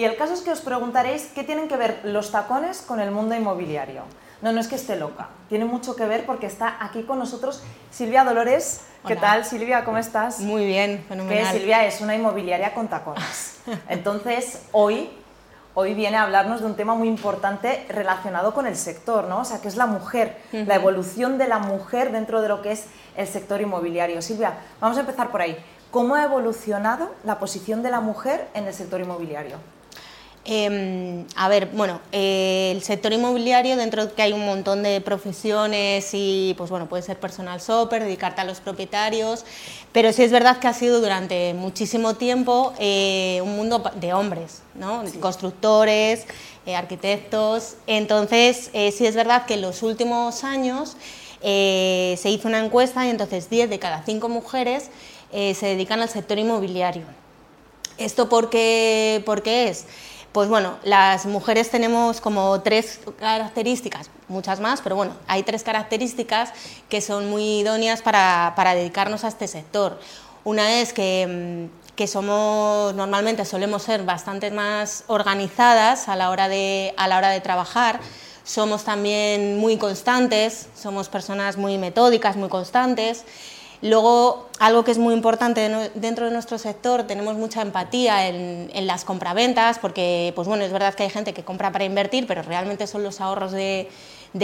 Y el caso es que os preguntaréis qué tienen que ver los tacones con el mundo inmobiliario. No, no es que esté loca, tiene mucho que ver porque está aquí con nosotros Silvia Dolores. ¿Qué tal, Silvia? ¿Cómo estás? Muy bien, fenomenal. Que Silvia es una inmobiliaria con tacones. Entonces, hoy, hoy viene a hablarnos de un tema muy importante relacionado con el sector, ¿no? O sea, que es la mujer, la evolución de la mujer dentro de lo que es el sector inmobiliario. Silvia, vamos a empezar por ahí. ¿Cómo ha evolucionado la posición de la mujer en el sector inmobiliario? Em, a ver, bueno, eh, el sector inmobiliario, dentro de que hay un montón de profesiones y, pues bueno, puede ser personal shopper, dedicarte a los propietarios, pero sí es verdad que ha sido durante muchísimo tiempo eh, un mundo de hombres, ¿no? Constructores, eh, arquitectos. Entonces, sí es verdad que en los últimos años se hizo una encuesta y entonces 10 de cada 5 mujeres se dedican al sector inmobiliario. ¿Esto por qué, por qué es? Pues bueno, las mujeres tenemos como tres características, muchas más, pero bueno, hay tres características que son muy idóneas para, dedicarnos a este sector. Una es que, mm, que, somos, normalmente solemos ser bastante más organizadas a la hora de, a la hora de trabajar, somos también muy constantes, somos personas muy metódicas, muy constantes. Luego, algo que es muy importante dentro de nuestro sector, tenemos mucha empatía en, las compraventas, porque pues bueno, es verdad que hay gente que compra para invertir, pero realmente son los ahorros de,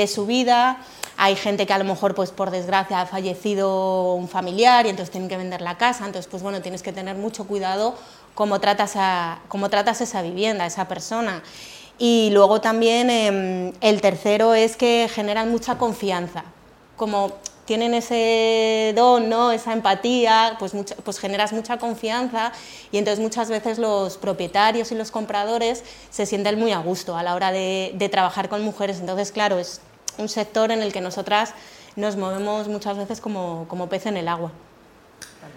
su vida. Hay gente que a lo mejor, pues por desgracia, ha fallecido un familiar y entonces tienen que vender la casa. Entonces, pues bueno, tienes que tener mucho cuidado cómo tratas, a, cómo tratas esa vivienda, esa persona. Y luego también em, el tercero es que generan mucha confianza. Como tienen ese don, ¿no? esa empatía, pues, pues generas mucha confianza y entonces muchas veces los propietarios y los compradores se sienten muy a gusto a la hora de, trabajar con mujeres. Entonces, claro, es un sector en el que nosotras nos movemos muchas veces como, como pez en el agua.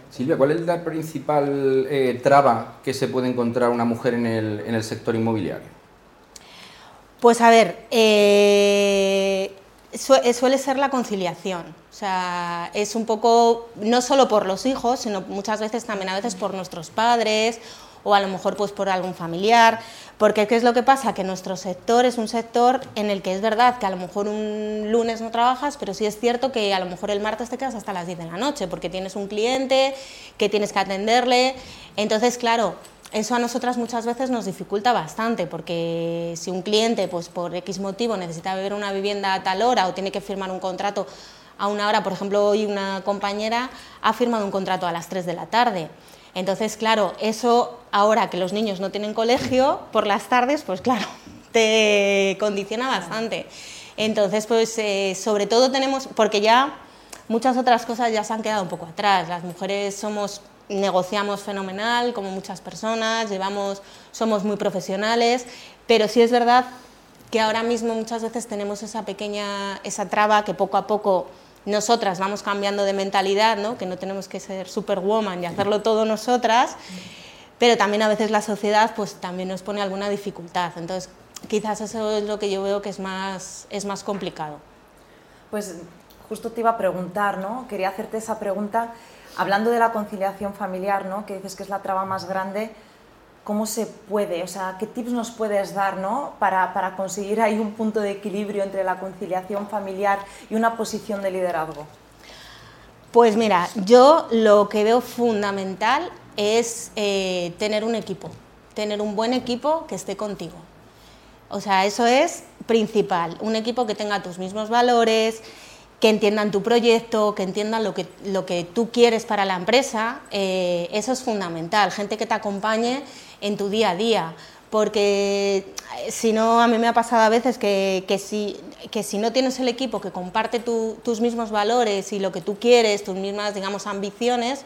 Silvia, ¿cuál es la principal eh, traba que se puede encontrar una mujer en el, en el sector inmobiliario? Pues a ver, eh, suele ser la conciliación. O sea, es un poco, no solo por los hijos, sino muchas veces también a veces por nuestros padres o a lo mejor pues por algún familiar, porque ¿qué es lo que pasa? Que nuestro sector es un sector en el que es verdad que a lo mejor un lunes no trabajas, pero sí es cierto que a lo mejor el martes te quedas hasta las 10 de la noche, porque tienes un cliente que tienes que atenderle, entonces claro, eso a nosotras muchas veces nos dificulta bastante, porque si un cliente, pues por X motivo, necesita ver una vivienda a tal hora o tiene que firmar un contrato a una hora, por ejemplo, hoy una compañera ha firmado un contrato a las 3 de la tarde. Entonces, claro, eso ahora que los niños no tienen colegio, por las tardes, pues claro, te condiciona bastante. Entonces, pues eh, sobre todo tenemos, porque ya muchas otras cosas ya se han quedado un poco atrás. Las mujeres somos negociamos fenomenal, como muchas personas, llevamos, somos muy profesionales, pero sí es verdad que ahora mismo muchas veces tenemos esa pequeña, esa traba que poco a poco nosotras vamos cambiando de mentalidad, ¿no? que no tenemos que ser superwoman y hacerlo todo nosotras, pero también a veces la sociedad pues también nos pone alguna dificultad, entonces quizás eso es lo que yo veo que es más, es más complicado. Pues justo te iba a preguntar, ¿no? quería hacerte esa pregunta hablando de la conciliación familiar, ¿no? que dices que es la traba más grande, ¿cómo se puede? O sea, ¿qué tips nos puedes dar ¿no? para, para conseguir ahí un punto de equilibrio entre la conciliación familiar y una posición de liderazgo? Pues mira, yo lo que veo fundamental es eh, tener un equipo, tener un buen equipo que esté contigo. O sea, eso es principal, un equipo que tenga tus mismos valores, que entiendan tu proyecto, que entiendan lo que, lo que tú quieres para la empresa, eh, eso es fundamental, gente que te acompañe en tu día a día, porque eh, si no, a mí me ha pasado a veces que, que, si, que si no tienes el equipo que comparte tus mismos valores y lo que tú quieres, tus mismas, digamos, ambiciones,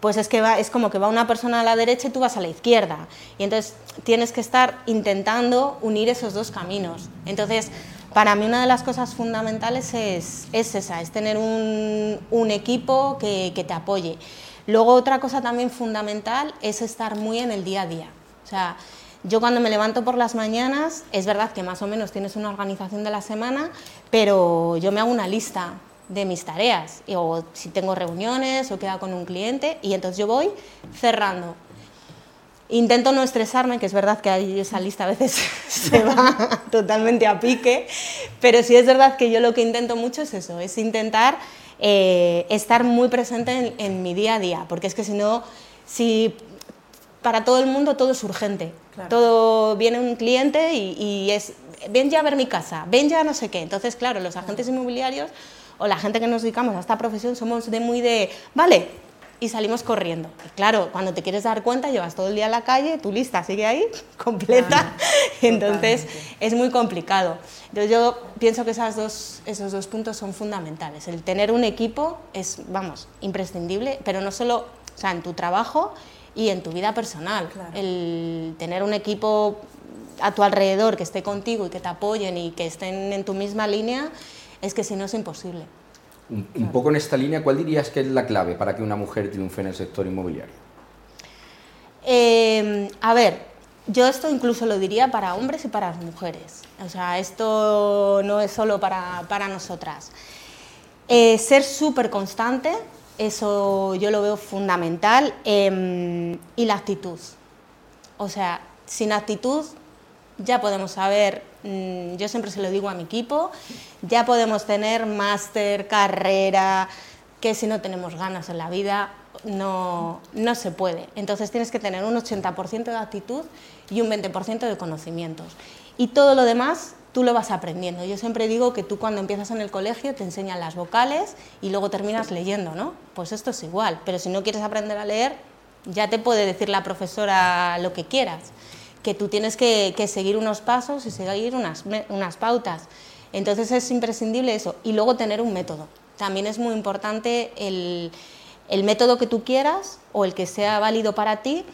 pues es que va, es como que va una persona a la derecha y tú vas a la izquierda. Y entonces tienes que estar intentando unir esos dos caminos. Entonces, para mí una de las cosas fundamentales es, esa, es tener un, equipo que, te apoye. Luego otra cosa también fundamental es estar muy en el día a día. O sea, yo cuando me levanto por las mañanas, es verdad que más o menos tienes una organización de la semana, pero yo me hago una lista de mis tareas, o si tengo reuniones o queda con un cliente, y entonces yo voy cerrando Intento no estresarme, que es verdad que ahí esa lista a veces se va totalmente a pique, pero sí es verdad que yo lo que intento mucho es eso, es intentar eh, estar muy presente en, mi día a día, porque es que si no, si para todo el mundo todo es urgente, todo viene un cliente y, y es, ven ya a ver mi casa, ven ya no sé qué, entonces claro, los agentes inmobiliarios o la gente que nos dedicamos a esta profesión somos de muy de, vale, y salimos corriendo. claro, cuando te quieres dar cuenta, llevas todo el día en la calle, tu lista sigue ahí, completa, entonces es muy complicado. Entonces yo pienso que esas dos, esos dos puntos son fundamentales. El tener un equipo es, vamos, imprescindible, pero no solo o sea, en tu trabajo y en tu vida personal. El tener un equipo a tu alrededor que esté contigo y que te apoyen y que estén en tu misma línea, es que si no es imposible. Un, poco en esta línea, ¿cuál dirías que es la clave para que una mujer triunfe en el sector inmobiliario? Em, a ver, yo esto incluso lo diría para hombres y para mujeres. O sea, esto no es solo para, nosotras. Eh, ser súper constante, eso yo lo veo fundamental, em, y la actitud. O sea, sin actitud ya podemos saber, yo siempre se lo digo a mi equipo, ya podemos tener máster, carrera, que si no tenemos ganas en la vida no, no se puede. Entonces tienes que tener un 80% de actitud y un 20% de conocimientos. Y todo lo demás tú lo vas aprendiendo. Yo siempre digo que tú cuando empiezas en el colegio te enseñan las vocales y luego terminas leyendo, ¿no? Pues esto es igual, pero si no quieres aprender a leer, ya te puede decir la profesora lo que quieras que tú tienes que, seguir unos pasos y seguir unas, unas pautas. Entonces es imprescindible eso. Y luego tener un método. También es muy importante el, el método que tú quieras o el que sea válido para ti,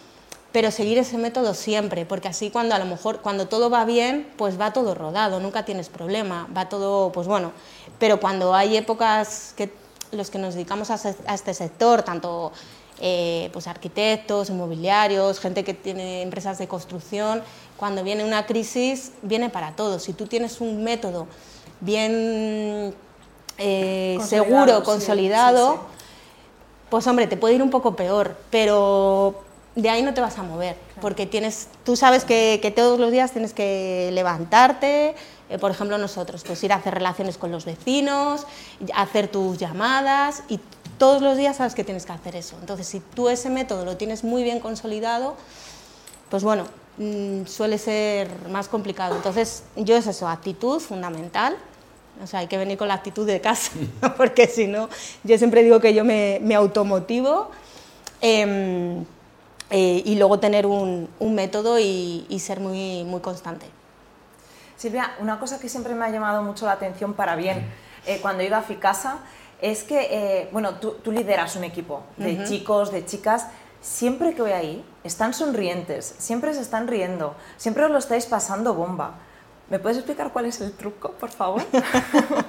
pero seguir ese método siempre, porque así cuando a lo mejor cuando todo va bien, pues va todo rodado, nunca tienes problema, va todo, pues bueno, pero cuando hay épocas que los que nos dedicamos a, a este sector, tanto eh, pues arquitectos, inmobiliarios, gente que tiene empresas de construcción. Cuando viene una crisis, viene para todos. Si tú tienes un método bien eh, seguro, consolidado, pues hombre, te puede ir un poco peor, pero de ahí no te vas a mover, porque tienes, tú sabes que, que, todos los días tienes que levantarte, eh, por ejemplo nosotros, pues ir a hacer relaciones con los vecinos, hacer tus llamadas y todos los días sabes que tienes que hacer eso. Entonces, si tú ese método lo tienes muy bien consolidado, pues bueno, mm, suele ser más complicado. Entonces, yo es eso, actitud fundamental. O sea, hay que venir con la actitud de casa, porque si no, yo siempre digo que yo me, automotivo em, eh, y luego tener un, método y, ser muy, muy constante. Silvia, una cosa que siempre me ha llamado mucho la atención para bien eh, cuando he ido a Ficasa es que, eh, bueno, tú, lideras un equipo de chicos, de chicas, siempre que voy ahí están sonrientes, siempre se están riendo, siempre os lo estáis pasando bomba. ¿Me puedes explicar cuál es el truco, por favor?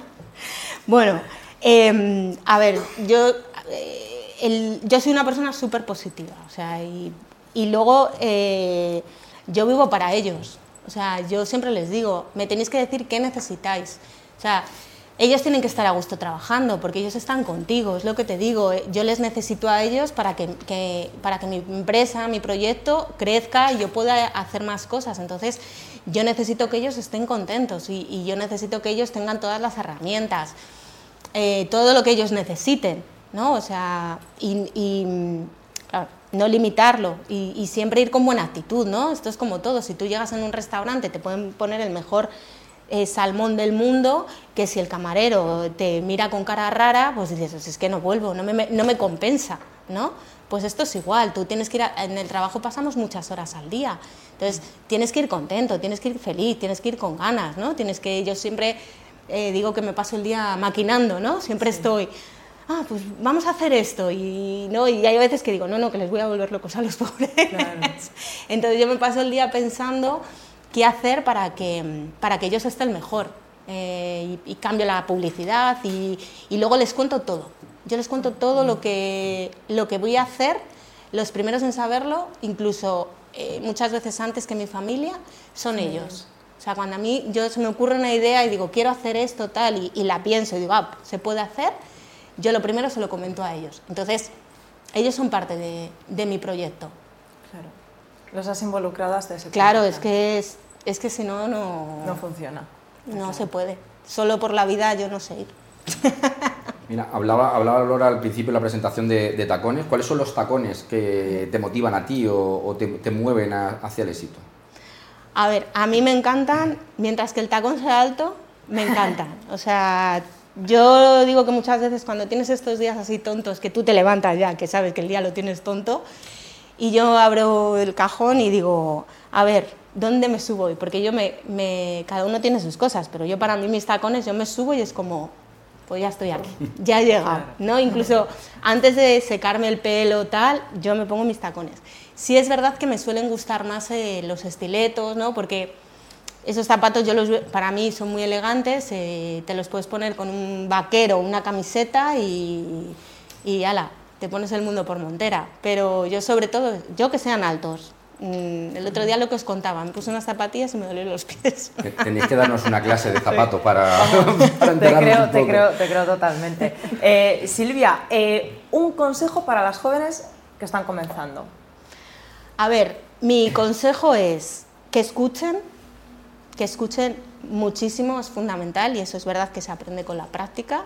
bueno, em, a ver, yo, eh, yo soy una persona súper positiva, o sea, y, y luego eh, yo vivo para ellos. O sea, yo siempre les digo, me tenéis que decir qué necesitáis. O sea, ellos tienen que estar a gusto trabajando porque ellos están contigo, es lo que te digo, eh, yo les necesito a ellos para que, para que mi empresa, mi proyecto crezca y yo pueda hacer más cosas, entonces yo necesito que ellos estén contentos y, yo necesito que ellos tengan todas las herramientas, eh, todo lo que ellos necesiten, ¿no? O sea, y, no limitarlo y, y, siempre ir con buena actitud, ¿no? Esto es como todo, si tú llegas en un restaurante te pueden poner el mejor eh, salmón del mundo, que si el camarero te mira con cara rara, pues dices, es que no vuelvo, no me, no me compensa, ¿no? Pues esto es igual, tú tienes que ir, en el trabajo pasamos muchas horas al día, entonces tienes que ir contento, tienes que ir feliz, tienes que ir con ganas, ¿no? Tienes que, yo siempre eh, digo que me paso el día maquinando, ¿no? Siempre estoy, ah, pues vamos a hacer esto. Y, ¿no? y hay veces que digo, no, no, que les voy a volver locos a los pobres. Entonces yo me paso el día pensando qué hacer para que, para que ellos estén mejor. Eh, y, cambio la publicidad y, luego les cuento todo. Yo les cuento todo lo que, lo que voy a hacer, los primeros en saberlo, incluso eh, muchas veces antes que mi familia, son ellos. O sea, cuando a mí yo, se me ocurre una idea y digo, quiero hacer esto, tal, y, la pienso y digo, ah, se puede hacer, yo lo primero se lo comento a ellos. Entonces, ellos son parte de, de mi proyecto. Claro. Los has involucrado hasta ese Claro, punto, es que, es, es que si no, no, No funciona. no se puede. Solo por la vida yo no sé ir. Mira, hablaba, hablaba Laura al principio de la presentación de, de tacones. ¿Cuáles son los tacones que te motivan a ti o, o te, te mueven a- hacia el éxito? A ver, a mí me encantan, mientras que el tacón sea alto, me encantan. O sea, yo digo que muchas veces cuando tienes estos días así tontos, que tú te levantas ya, que sabes que el día lo tienes tonto, y yo abro el cajón y digo, a ver, ¿dónde me subo hoy? Porque yo me, me- cada uno tiene sus cosas, pero yo para mí mis tacones, yo me subo y es como, pues ya estoy aquí, ya he llegado, ¿no? Incluso antes de secarme el pelo tal, yo me pongo mis tacones. Sí es verdad que me suelen gustar más eh, los estiletos, ¿no? Porque esos zapatos yo los para mí son muy elegantes, eh, te los puedes poner con un vaquero, una camiseta y, y ala, te pones el mundo por montera. Pero yo sobre todo, yo que sean altos. Mm, El otro día lo que os contaba, me puse unas zapatillas y me dolieron los pies. Te- Tenéis que darnos una clase de zapatos para, para Te creo, un te creo, te creo totalmente. Eh, Silvia, eh, un consejo para las jóvenes que están comenzando. A ver, mi consejo es que escuchen, que escuchen muchísimo, es fundamental y eso es verdad que se aprende con la práctica.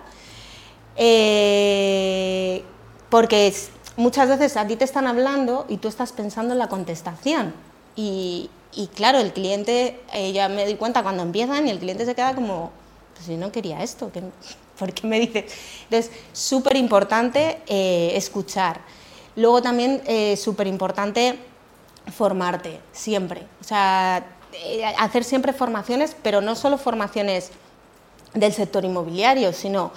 Eh, porque es- muchas veces a ti te están hablando y tú estás pensando en la contestación. Y, y claro, el cliente, eh, ya me doy cuenta cuando empiezan y el cliente se queda como, pues yo no quería esto, ¿qué- ¿por qué me dices? Entonces, súper importante eh, escuchar. Luego también eh, súper importante formarte, siempre. O sea, eh, hacer siempre formaciones, pero no solo formaciones del sector inmobiliario, sino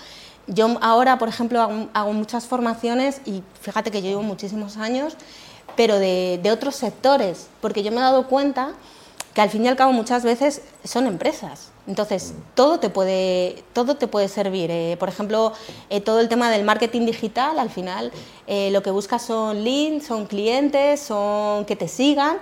yo ahora, por ejemplo, hago, hago muchas formaciones y fíjate que yo llevo muchísimos años, pero de, de otros sectores, porque yo me he dado cuenta que al fin y al cabo muchas veces son empresas. Entonces, todo te puede, todo te puede servir. Eh, por ejemplo, eh, todo el tema del marketing digital, al final eh, lo que buscas son leads, son clientes, son que te sigan,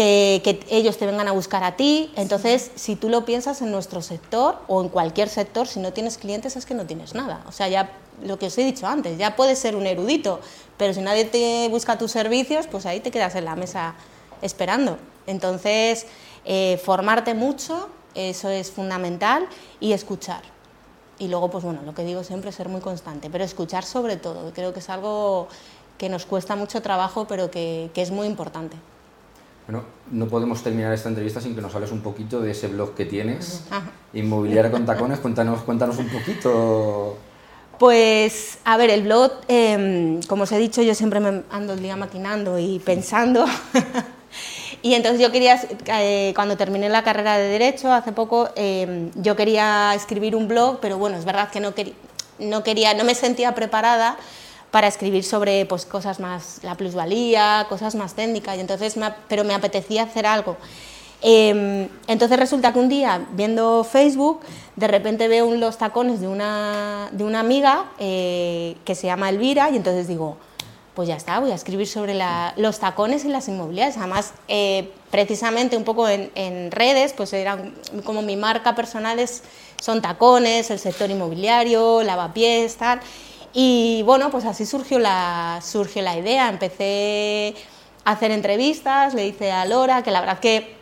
que, ellos te vengan a buscar a ti. Entonces, si tú lo piensas en nuestro sector o en cualquier sector, si no tienes clientes es que no tienes nada. O sea, ya lo que os he dicho antes, ya puedes ser un erudito, pero si nadie te busca tus servicios, pues ahí te quedas en la mesa esperando. Entonces, eh, formarte mucho, eso es fundamental, y escuchar. Y luego, pues bueno, lo que digo siempre es ser muy constante, pero escuchar sobre todo. Creo que es algo que nos cuesta mucho trabajo, pero que es muy importante. Bueno, no podemos terminar esta entrevista sin que nos hables un poquito de ese blog que tienes. Inmobiliaria con Tacones. Cuéntanos, cuéntanos un poquito. Pues, a ver, el blog, eh, como os he dicho, yo siempre me ando el día maquinando y pensando. y entonces yo quería, eh, cuando terminé la carrera de Derecho hace poco, eh, yo quería escribir un blog, pero bueno, es verdad que no, quería, no, quería, no me sentía preparada para escribir sobre pues, cosas más, la plusvalía, cosas más técnicas, y entonces pero me apetecía hacer algo. Eh, entonces resulta que un día, viendo Facebook, de repente veo un- los tacones de una, de una amiga eh, que se llama Elvira y entonces digo, pues ya está, voy a escribir sobre los tacones y las inmobiliarias. Además, eh, precisamente un poco en, redes, pues eran como mi marca personal son tacones, el sector inmobiliario, lavapiés, tal. Y bueno, pues así surgió la, surgió la idea. Empecé a hacer entrevistas, le hice a Lora, que la verdad que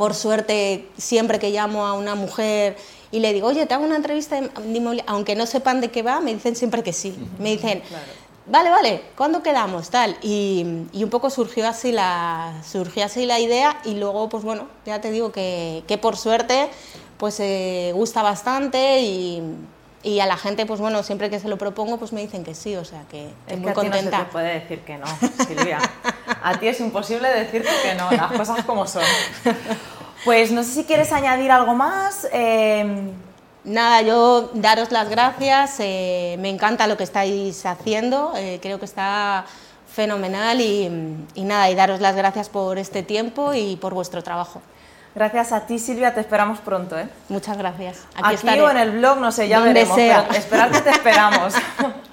por suerte, siempre que llamo a una mujer y le digo, oye, te hago una entrevista de inmobiliaria, aunque no sepan de qué va, me dicen siempre que sí. Me dicen, vale, vale, ¿cuándo quedamos? Tal. Y, y un poco surgió así, la, surgió así la idea y luego, pues bueno, ya te digo que, que por suerte, pues eh, gusta bastante y, y a la gente, pues bueno, siempre que se lo propongo, pues me dicen que sí, o sea que estoy Es muy que a ti no contenta. se te puede decir que no, Silvia. A ti es imposible decirte que no, las cosas como son. Pues no sé si quieres añadir algo más. eh, Nada, yo daros las gracias, eh, me encanta lo que estáis haciendo, eh, creo que está fenomenal y, y nada, y daros las gracias por este tiempo y por vuestro trabajo. Gracias a ti, Silvia, te esperamos pronto. ¿eh? Muchas gracias. Aquí, Aquí, o en el blog, no sé, ya Donde veremos. sea. pero esperar que te esperamos.